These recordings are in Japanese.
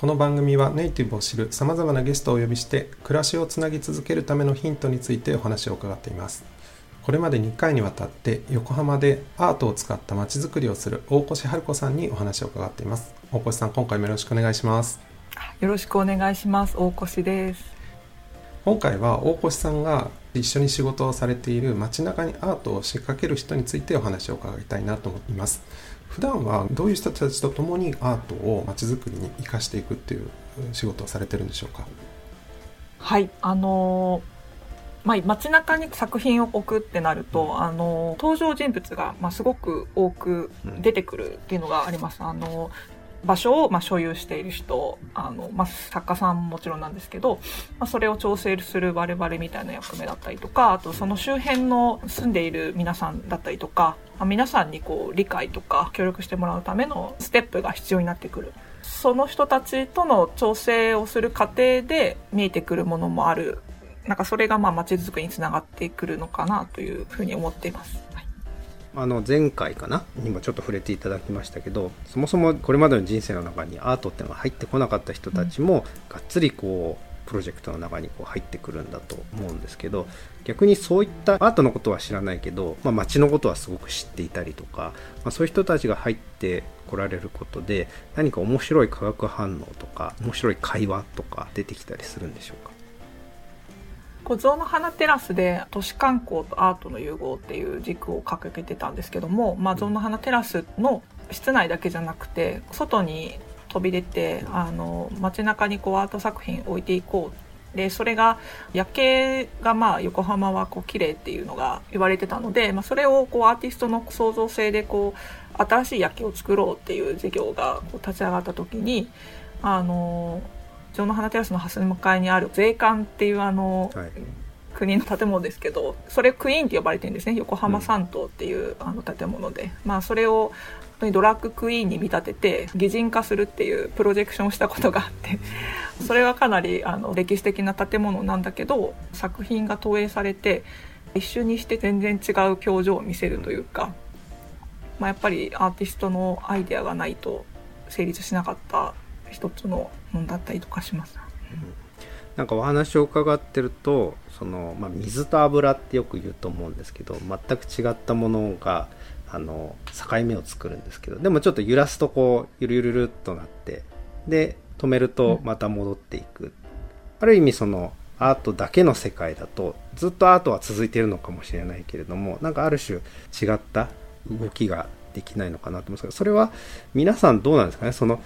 この番組はネイティブを知るさまざまなゲストをお呼びして暮らしをつなぎ続けるためのヒントについてお話を伺っています。これまで2回にわたって横浜でアートを使ったまちづくりをする大越春子さんにお話を伺っています。大越さん今回もよろしくお願いします。よろしくお願いします。大越です。今回は大越さんが一緒に仕事をされている街中にアートを仕掛ける人についてお話を伺いたいなと思います。普段はどういう人たちと共にアートを街づくりに生かしていくっていう仕事をされてるんでしょうか？はいあのまあ、街中に作品を置くってなると、あの登場人物が、まあ、すごく多く出てくるっていうのがあります。あの場所をま所有している人あの、まあ、作家さんももちろんなんですけど、まあ、それを調整する我々みたいな役目だったりとかあとその周辺の住んでいる皆さんだったりとか、まあ、皆さんにこう理解とか協力してもらうためのステップが必要になってくるその人たちとの調整をする過程で見えてくるものもあるなんかそれがまあ街づくりにつながってくるのかなというふうに思っています。はいあの前回かな？にもちょっと触れていただきましたけどそもそもこれまでの人生の中にアートっていうのが入ってこなかった人たちも、がっつりこうプロジェクトの中にこう入ってくるんだと思うんですけど逆にそういったアートのことは知らないけど、まあ、街のことはすごく知っていたりとか、まあ、そういう人たちが入ってこられることで何か面白い化学反応とか面白い会話とか出てきたりするんでしょうか？こう象の花テラスで都市観光とアートの融合っていう軸を掲げてたんですけども、まあ、象の花テラスの室内だけじゃなくて外に飛び出てあの街中にこうアート作品置いていこう。でそれが夜景がまあ横浜はこう綺麗っていうのが言われてたので、まあ、それをこうアーティストの創造性でこう新しい夜景を作ろうっていう事業がこう立ち上がった時にあの城の花テラスの蓮向かいにある税関っていうあの、はい、国の建物ですけどそれクイーンって呼ばれてるんですね。横浜三島っていう、あの建物で、まあそれをドラッグクイーンに見立てて擬人化するっていうプロジェクションをしたことがあって それはかなりあの歴史的な建物なんだけど作品が投影されて一瞬にして全然違う表情を見せるというか、まあ、やっぱりアーティストのアイデアがないと成立しなかった一つのものだったりとかします。なんかお話を伺ってるとその、まあ、水と油ってよく言うと思うんですけど全く違ったものがあの境目を作るんですけどでもちょっと揺らすとこうゆるゆるるっとなってで止めるとまた戻っていく、うん、ある意味そのアートだけの世界だとずっとアートは続いているのかもしれないけれどもなんかある種違った動きができないのかなと思うんですけどそれは皆さんどうなんですかね？その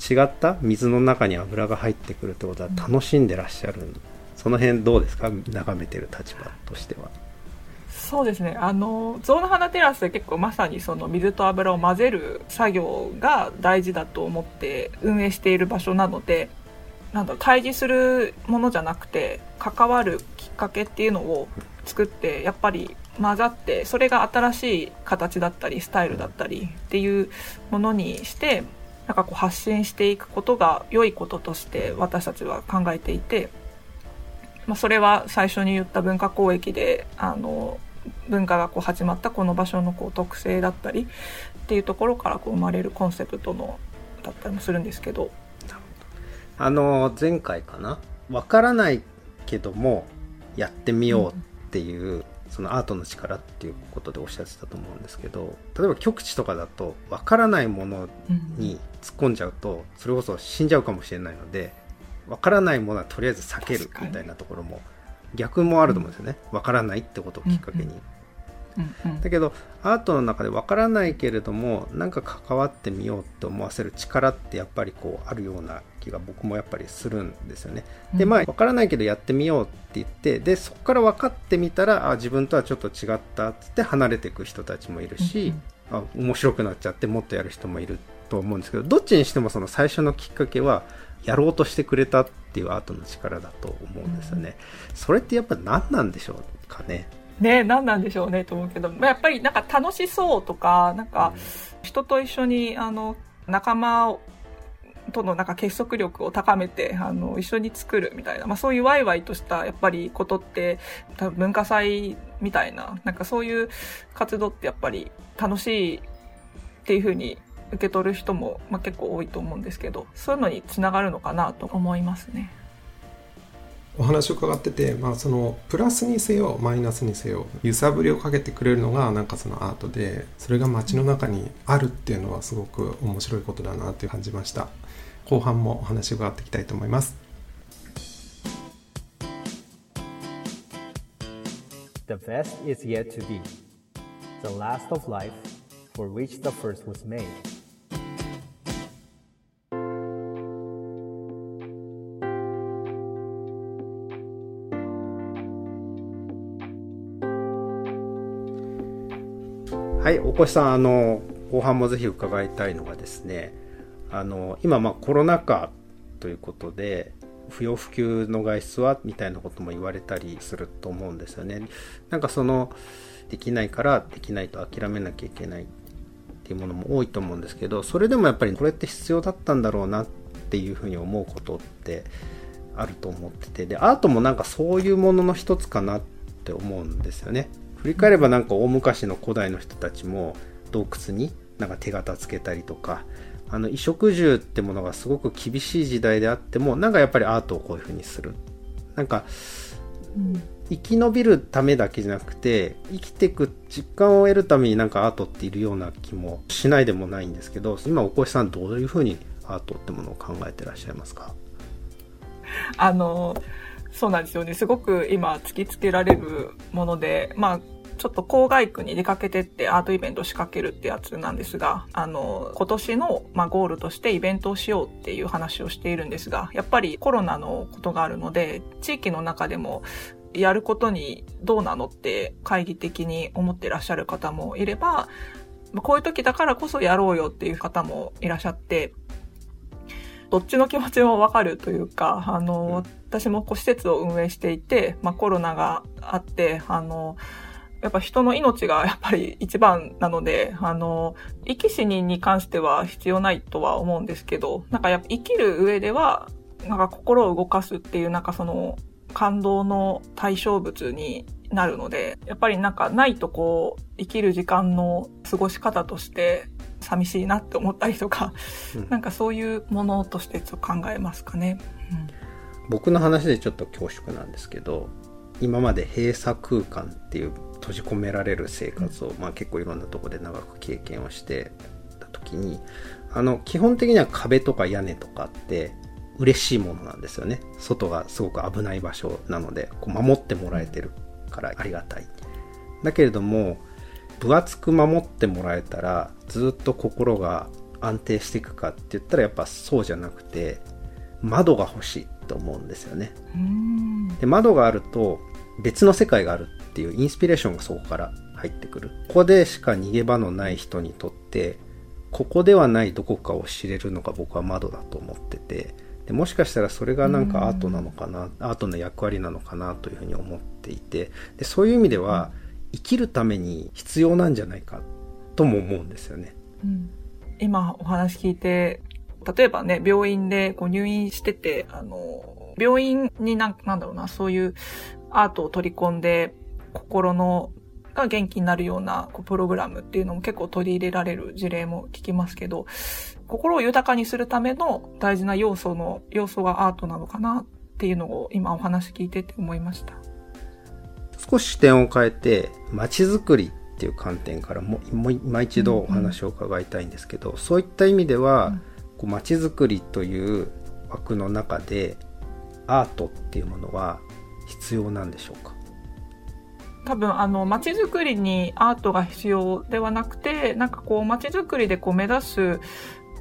違った？水の中に油が入ってくるってことは楽しんでらっしゃる、その辺どうですか？眺めてる立場としては。そうですね。あの象の花テラスで結構まさにその水と油を混ぜる作業が大事だと思って運営している場所なのでなんだ対峙するものじゃなくて関わるきっかけっていうのを作ってやっぱり混ざってそれが新しい形だったりスタイルだったりっていうものにしてなんかこう発信していくことが良いこととして私たちは考えていて、まあ、それは最初に言った文化交易であの文化がこう始まったこの場所のこう特性だったりっていうところからこう生まれるコンセプトのだったりもするんですけど。あの前回かな？分からないけどもやってみようっていうそのアートの力っていうことでおっしゃってたと思うんですけど例えば極地とかだと分からないものに突っ込んじゃうとそれこそ死んじゃうかもしれないので分からないものはとりあえず避けるみたいなところも逆もあると思うんですよね。分からないってことをきっかけに。だけどアートの中で分からないけれどもなんか関わってみようって思わせる力ってやっぱりこうあるような気が僕もやっぱりするんですよね。でまあ分からないけどやってみようって言ってでそこから分かってみたらあ自分とはちょっと違ったっつって離れていく人たちもいるし、うんうん、あ面白くなっちゃってもっとやる人もいると思うんですけどどっちにしてもその最初のきっかけはやろうとしてくれたっていうアートの力だと思うんですよね。それってやっぱ何なんでしょうかね。ね何なんでしょうねと思うけど、やっぱりなんか楽しそうとか、なんか人と一緒にあの仲間とのなんか結束力を高めて、あの、一緒に作るみたいな、まあそういうワイワイとしたやっぱりことって、多分文化祭みたいな、なんかそういう活動ってやっぱり楽しいっていうふうに受け取る人も、まあ、結構多いと思うんですけど、そういうのにつながるのかなと思いますね。お話を伺ってて、まあ、そのプラスにせよマイナスにせよ揺さぶりをかけてくれるのがなんかそのアートでそれが街の中にあるっていうのはすごく面白いことだなって感じました。後半もお話を伺っていきたいと思います。The best is yet to be. The last of life for which the first was made. はい、おこしさん、あの、後半もぜひ伺いたいのがですね、あの、今、まあ、コロナ禍ということで、不要不急の外出はみたいなことも言われたりすると思うんですよね。なんかその、できないからできないと諦めなきゃいけないっていうものも多いと思うんですけど、それでもやっぱりこれって必要だったんだろうなっていうふうに思うことってあると思ってて、で、アートもなんかそういうものの一つかなって思うんですよね。振り返ればなんか大昔の古代の人たちも洞窟になんか手形つけたりとかあの衣食住ってものがすごく厳しい時代であってもなんかやっぱりアートをこういう風にする。なんか、うん、生き延びるためだけじゃなくて生きていく実感を得るためになんかアートっているような気もしないでもないんですけど今お越さんどういう風にアートってものを考えてらっしゃいますか？あのそうなんですよね。すごく今突きつけられるもので、まあ、ちょっと郊外区に出かけてってアートイベント仕掛けるってやつなんですが、あの、今年の、まあ、ゴールとしてイベントをしようっていう話をしているんですが、やっぱりコロナのことがあるので、地域の中でもやることにどうなのって懐疑的に思ってらっしゃる方もいれば、こういう時だからこそやろうよっていう方もいらっしゃって、どっちの気持ちもわかるというか、あの、私もこう施設を運営していて、まあコロナがあって、あの、やっぱ人の命がやっぱり一番なので、あの、生き死にに関しては必要ないとは思うんですけど、なんかやっぱ生きる上では、なんか心を動かすっていう、なんかその感動の対象物になるので、やっぱりなんかないとこう、生きる時間の過ごし方として寂しいなって思ったりとか、うん、なんかそういうものとしてちょっと考えますかね。うん、僕の話でちょっと恐縮なんですけど、今まで閉鎖空間っていう閉じ込められる生活を、まあ、結構いろんなとこで長く経験をしてた時にあの基本的には壁とか屋根とかって嬉しいものなんですよね。外がすごく危ない場所なのでこう守ってもらえてるからありがたい。だけれども分厚く守ってもらえたらずっと心が安定していくかって言ったらやっぱそうじゃなくて窓が欲しいと思うんですよね。で窓があると別の世界があるっていうインスピレーションがそこから入ってくる。ここでしか逃げ場のない人にとってここではないどこかを知れるのが僕は窓だと思っててでもしかしたらそれがなんかアートなのかなアートの役割なのかなというふうに思っていてでそういう意味では、生きるために必要なんじゃないかとも思うんですよね。うん、今お話聞いて、例えばね、病院でこう入院してて、あの、病院になんなんだろうな、そういうアートを取り込んで、心のが元気になるようなこうプログラムっていうのも結構取り入れられる事例も聞きますけど、心を豊かにするための大事な要素の、要素がアートなのかなっていうのを今お話聞いてて思いました。少し視点を変えて街づくりっていう観点からもも今一度お話を伺いたいんですけど、うん。うん、そういった意味では、うん、こう街づくりという枠の中でアートっていうものは必要なんでしょうか？多分あの街づくりにアートが必要ではなくてなんかこう街づくりでこう目指す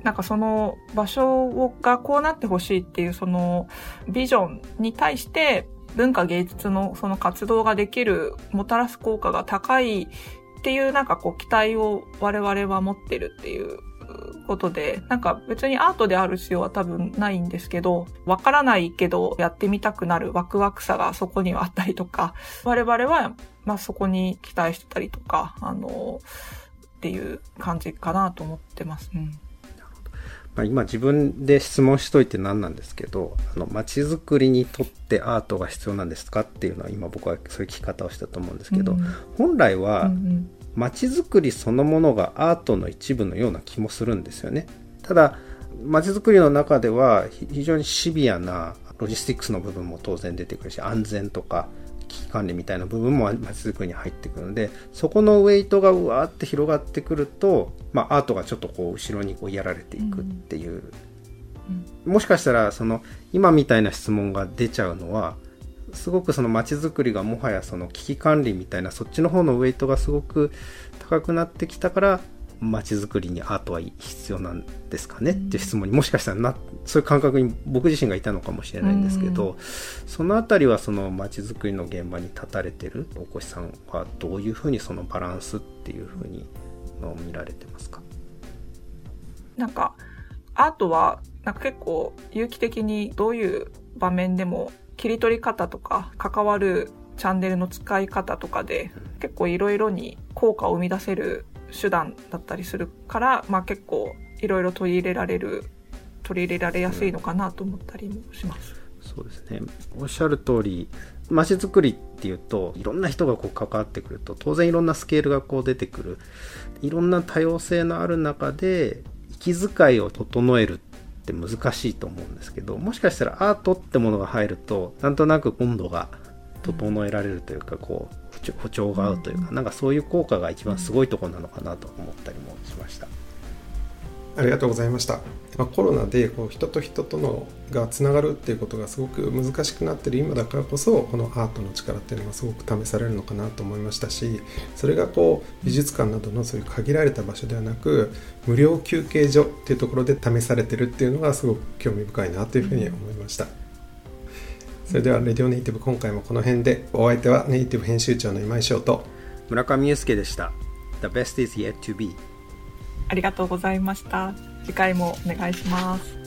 なんかその場所がこうなってほしいっていうそのビジョンに対して文化芸術のその活動ができる、もたらす効果が高いっていうなんかこう期待を我々は持ってるっていうことで、なんか別にアートである必要は多分ないんですけど、わからないけどやってみたくなるワクワクさがそこにはあったりとか、我々は、まあそこに期待してたりとか、あの、っていう感じかなと思ってます。うん。まあ、今自分で質問しといて何なんですけど、あの、街づくりにとってアートが必要なんですかっていうのは今僕はそういう聞き方をしたと思うんですけど、うん、本来は街づくりそのものがアートの一部のような気もするんですよね。ただ、街づくりの中では非常にシビアなロジスティックスの部分も当然出てくるし、安全とか危機管理みたいな部分もまちづくりに入ってくるのでそこのウェイトがうわーって広がってくると、まあ、アートがちょっとこう後ろにこうやられていくっていう、うん、もしかしたらその今みたいな質問が出ちゃうのはすごくその街づくりがもはやその危機管理みたいなそっちの方のウェイトがすごく高くなってきたから街づくりにアートは必要なんですかね？っていう質問にもしかしたらなそういう感覚に僕自身がいたのかもしれないんですけど、その辺りはその街づくりの現場に立たれてる大越さんはどういうふうにそのバランスっていうふうに見られてますか？なんかアートはなんか結構有機的にどういう場面でも切り取り方とか関わるチャンネルの使い方とかで結構いろいろに効果を生み出せる手段だったりするから、まあ、結構いろいろ取り入れられる取り入れられやすいのかなと思ったりもします。そうですねおっしゃる通り街づくりっていうといろんな人がこう関わってくると当然いろんなスケールがこう出てくるいろんな多様性のある中で息遣いを整えるって難しいと思うんですけどもしかしたらアートってものが入るとなんとなく温度が整えられるというかこう歩調が合うというかなんかそういう効果が一番すごいところなのかなと思ったりもしました。ありがとうございました。まあ、コロナでこう人と人とのがつながるっていうことがすごく難しくなってる今だからこそこのアートの力っていうのがすごく試されるのかなと思いましたしそれがこう美術館などのそういう限られた場所ではなく無料休憩所っていうところで試されてるっていうのがすごく興味深いなというふうに思いました。それではレディオネイティブ今回もこの辺でお相手はネイティブ編集長の今井翔と村上祐介でした The best is yet to be ありがとうございました。次回もお願いします。